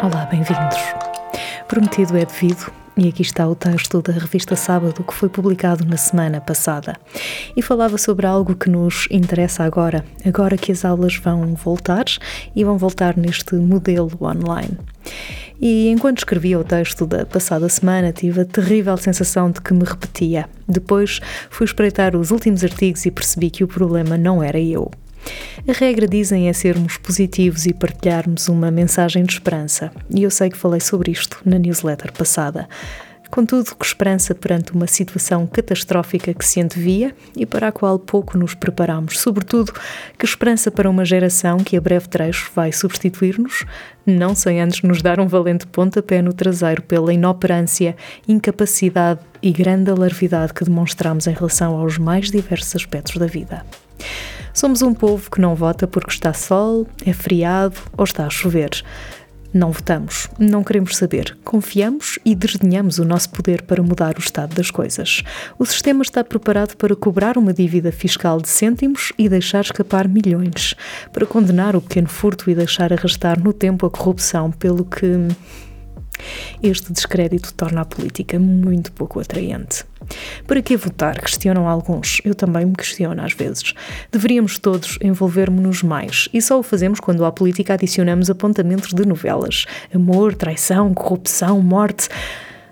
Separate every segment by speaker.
Speaker 1: Olá, bem-vindos. Prometido é devido, e aqui está o texto da revista Sábado que foi publicado na semana passada. E falava sobre algo que nos interessa agora, agora que as aulas vão voltar e vão voltar neste modelo online. E enquanto escrevia o texto da passada semana, tive a terrível sensação de que me repetia. Depois fui espreitar os últimos artigos e percebi que o problema não era eu. A regra, dizem, é sermos positivos e partilharmos uma mensagem de esperança, e eu sei que falei sobre isto na newsletter passada. Contudo, que esperança perante uma situação catastrófica que se antevia e para a qual pouco nos preparamos. Sobretudo, que esperança para uma geração que a breve trecho vai substituir-nos, não sem antes nos dar um valente pontapé no traseiro pela inoperância, incapacidade e grande alarvidade que demonstramos em relação aos mais diversos aspectos da vida. Somos um povo que não vota porque está sol, é feriado ou está a chover. Não votamos, não queremos saber. Confiamos e desdenhamos o nosso poder para mudar o estado das coisas. O sistema está preparado para cobrar uma dívida fiscal de cêntimos e deixar escapar milhões, para condenar o pequeno furto e deixar arrastar no tempo a corrupção, pelo que este descrédito torna a política muito pouco atraente. Para que votar? Questionam alguns. Eu também me questiono às vezes. Deveríamos todos envolver-nos mais e só o fazemos quando à política adicionamos apontamentos de novelas: amor, traição, corrupção, morte.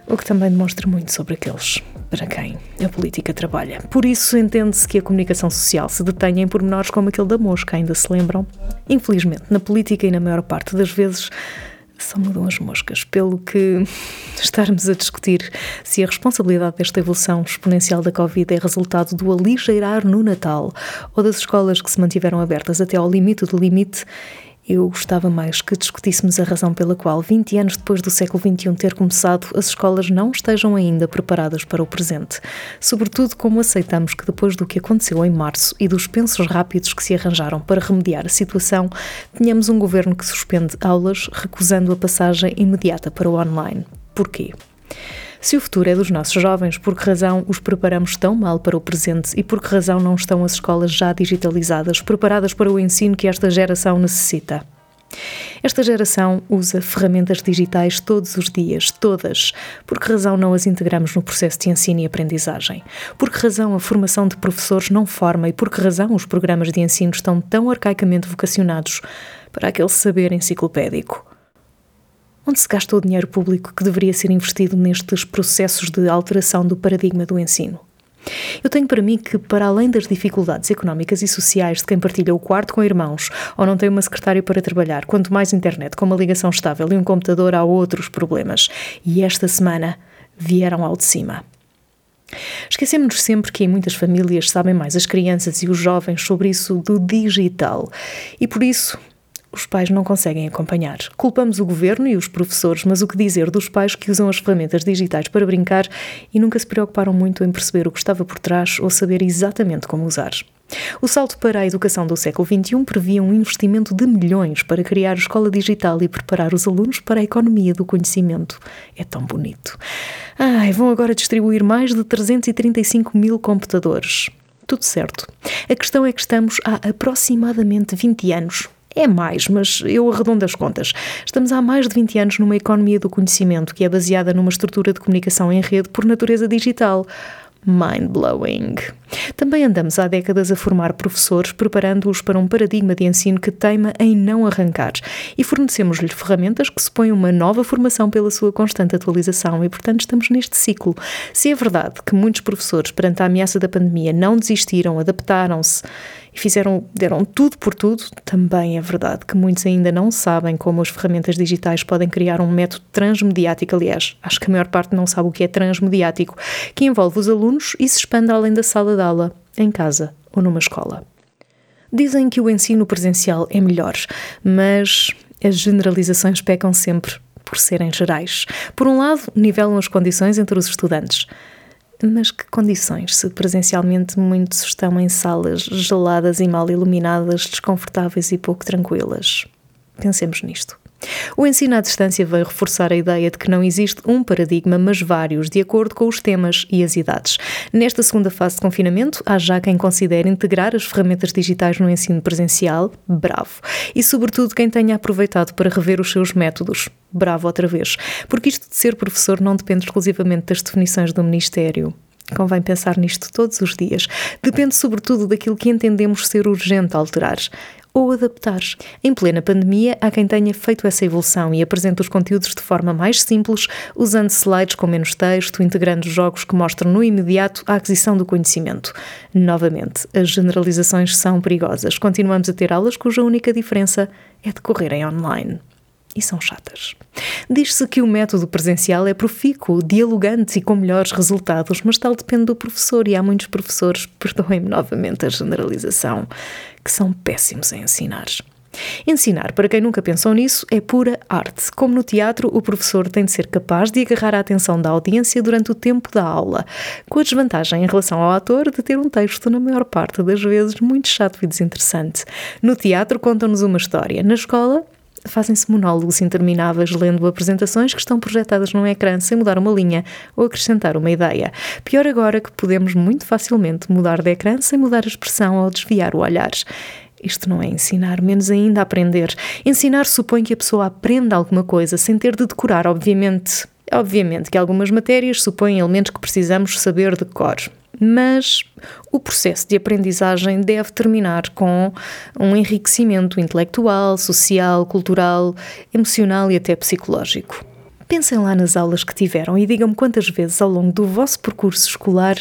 Speaker 1: O que também demonstra muito sobre aqueles para quem a política trabalha. Por isso, entende-se que a comunicação social se detenha em pormenores como aquele da mosca, ainda se lembram? Infelizmente, na política e na maior parte das vezes, só mudam as moscas, pelo que estarmos a discutir se a responsabilidade desta evolução exponencial da Covid é resultado do aligeirar no Natal ou das escolas que se mantiveram abertas até ao limite do limite eu gostava mais que discutíssemos a razão pela qual, 20 anos depois do século XXI ter começado, as escolas não estejam ainda preparadas para o presente. Sobretudo como aceitamos que, depois do que aconteceu em março e dos pensos rápidos que se arranjaram para remediar a situação, tenhamos um governo que suspende aulas, recusando a passagem imediata para o online. Porquê? Se o futuro é dos nossos jovens, por que razão os preparamos tão mal para o presente e por que razão não estão as escolas já digitalizadas, preparadas para o ensino que esta geração necessita? Esta geração usa ferramentas digitais todos os dias, todas. Por que razão não as integramos no processo de ensino e aprendizagem? Por que razão a formação de professores não forma e por que razão os programas de ensino estão tão arcaicamente vocacionados para aquele saber enciclopédico? Onde se gasta o dinheiro público que deveria ser investido nestes processos de alteração do paradigma do ensino? Eu tenho para mim que, para além das dificuldades económicas e sociais de quem partilha o quarto com irmãos ou não tem uma secretária para trabalhar, quanto mais internet com uma ligação estável e um computador, há outros problemas. E esta semana vieram ao de cima. Esquecemos-nos sempre que em muitas famílias sabem mais as crianças e os jovens sobre isso do digital e por isso os pais não conseguem acompanhar. Culpamos o governo e os professores, mas o que dizer dos pais que usam as ferramentas digitais para brincar e nunca se preocuparam muito em perceber o que estava por trás ou saber exatamente como usar? O salto para a educação do século XXI previa um investimento de milhões para criar escola digital e preparar os alunos para a economia do conhecimento. É tão bonito. Ai, vão agora distribuir mais de 335 mil computadores. Tudo certo. A questão é que estamos há aproximadamente 20 anos é mais, mas eu arredondo as contas. Estamos há mais de 20 anos numa economia do conhecimento que é baseada numa estrutura de comunicação em rede por natureza digital mind-blowing. Também andamos há décadas a formar professores, preparando-os para um paradigma de ensino que teima em não arrancar, e fornecemos-lhes ferramentas que supõem uma nova formação pela sua constante atualização, e portanto estamos neste ciclo. Se é verdade que muitos professores, perante a ameaça da pandemia, não desistiram, adaptaram-se e fizeram, deram tudo por tudo, também é verdade que muitos ainda não sabem como as ferramentas digitais podem criar um método transmediático. Aliás, acho que a maior parte não sabe o que é transmediático, que envolve os alunos e se expande além da sala de aula, em casa ou numa escola. Dizem que o ensino presencial é melhor, mas as generalizações pecam sempre por serem gerais. Por um lado, nivelam as condições entre os estudantes. Mas que condições, se presencialmente muitos estão em salas geladas e mal iluminadas, desconfortáveis e pouco tranquilas? Pensemos nisto. O ensino à distância veio reforçar a ideia de que não existe um paradigma, mas vários, de acordo com os temas e as idades. Nesta segunda fase de confinamento, há já quem considere integrar as ferramentas digitais no ensino presencial, bravo. E, sobretudo, quem tenha aproveitado para rever os seus métodos, bravo outra vez. Porque isto de ser professor não depende exclusivamente das definições do Ministério. Convém pensar nisto todos os dias. Depende, sobretudo, daquilo que entendemos ser urgente alterar ou adaptar. Em plena pandemia, há quem tenha feito essa evolução e apresenta os conteúdos de forma mais simples, usando slides com menos texto, integrando jogos que mostram no imediato a aquisição do conhecimento. Novamente, as generalizações são perigosas. Continuamos a ter aulas cuja única diferença é decorrerem online e são chatas. Diz-se que o método presencial é profícuo, dialogante e com melhores resultados, mas tal depende do professor e há muitos professores, perdoem-me novamente a generalização, que são péssimos em ensinar. Ensinar, para quem nunca pensou nisso, é pura arte. Como no teatro, o professor tem de ser capaz de agarrar a atenção da audiência durante o tempo da aula, com a desvantagem em relação ao ator de ter um texto, na maior parte das vezes, muito chato e desinteressante. No teatro, contam-nos uma história. Na escola, fazem-se monólogos intermináveis lendo apresentações que estão projetadas num ecrã sem mudar uma linha ou acrescentar uma ideia. Pior agora que podemos muito facilmente mudar de ecrã sem mudar a expressão ou desviar o olhar. Isto não é ensinar, menos ainda aprender. Ensinar supõe que a pessoa aprenda alguma coisa sem ter de decorar, obviamente. Obviamente que algumas matérias supõem elementos que precisamos saber de cor mas o processo de aprendizagem deve terminar com um enriquecimento intelectual, social, cultural, emocional e até psicológico. Pensem lá nas aulas que tiveram e digam-me quantas vezes ao longo do vosso percurso escolar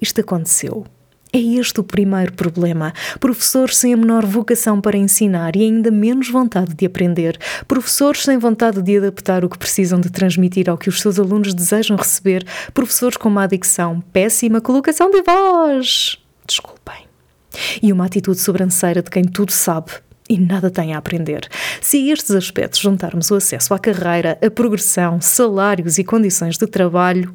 Speaker 1: isto aconteceu. É este o primeiro problema. Professores sem a menor vocação para ensinar e ainda menos vontade de aprender. Professores sem vontade de adaptar o que precisam de transmitir ao que os seus alunos desejam receber. Professores com má dicção, péssima colocação de voz. Desculpem. E uma atitude sobranceira de quem tudo sabe e nada tem a aprender. Se a estes aspectos juntarmos o acesso à carreira, a progressão, salários e condições de trabalho,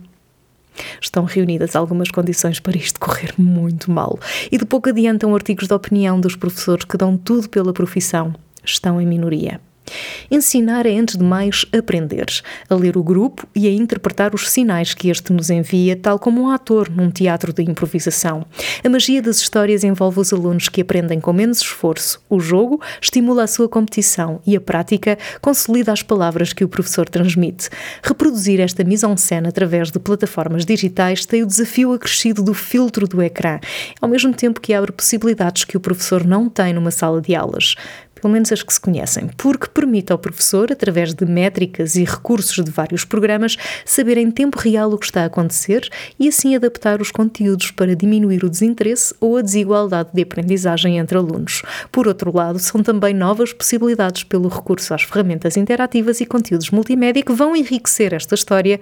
Speaker 1: Estão reunidas algumas condições para isto correr muito mal. E de pouco adiantam artigos de opinião dos professores que dão tudo pela profissão. Estão em minoria. Ensinar é, antes de mais, aprender, a ler o grupo e a interpretar os sinais que este nos envia, tal como um ator num teatro de improvisação. A magia das histórias envolve os alunos que aprendem com menos esforço. O jogo estimula a sua competição e a prática consolida as palavras que o professor transmite. Reproduzir esta mise-en-scène através de plataformas digitais tem o desafio acrescido do filtro do ecrã, ao mesmo tempo que abre possibilidades que o professor não tem numa sala de aulas pelo menos as que se conhecem, porque permite ao professor, através de métricas e recursos de vários programas, saber em tempo real o que está a acontecer e assim adaptar os conteúdos para diminuir o desinteresse ou a desigualdade de aprendizagem entre alunos. Por outro lado, são também novas possibilidades pelo recurso às ferramentas interativas e conteúdos multimédia que vão enriquecer esta história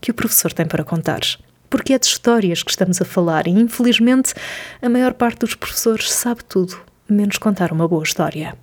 Speaker 1: que o professor tem para contar porque é de histórias que estamos a falar e, infelizmente, a maior parte dos professores sabe tudo, menos contar uma boa história.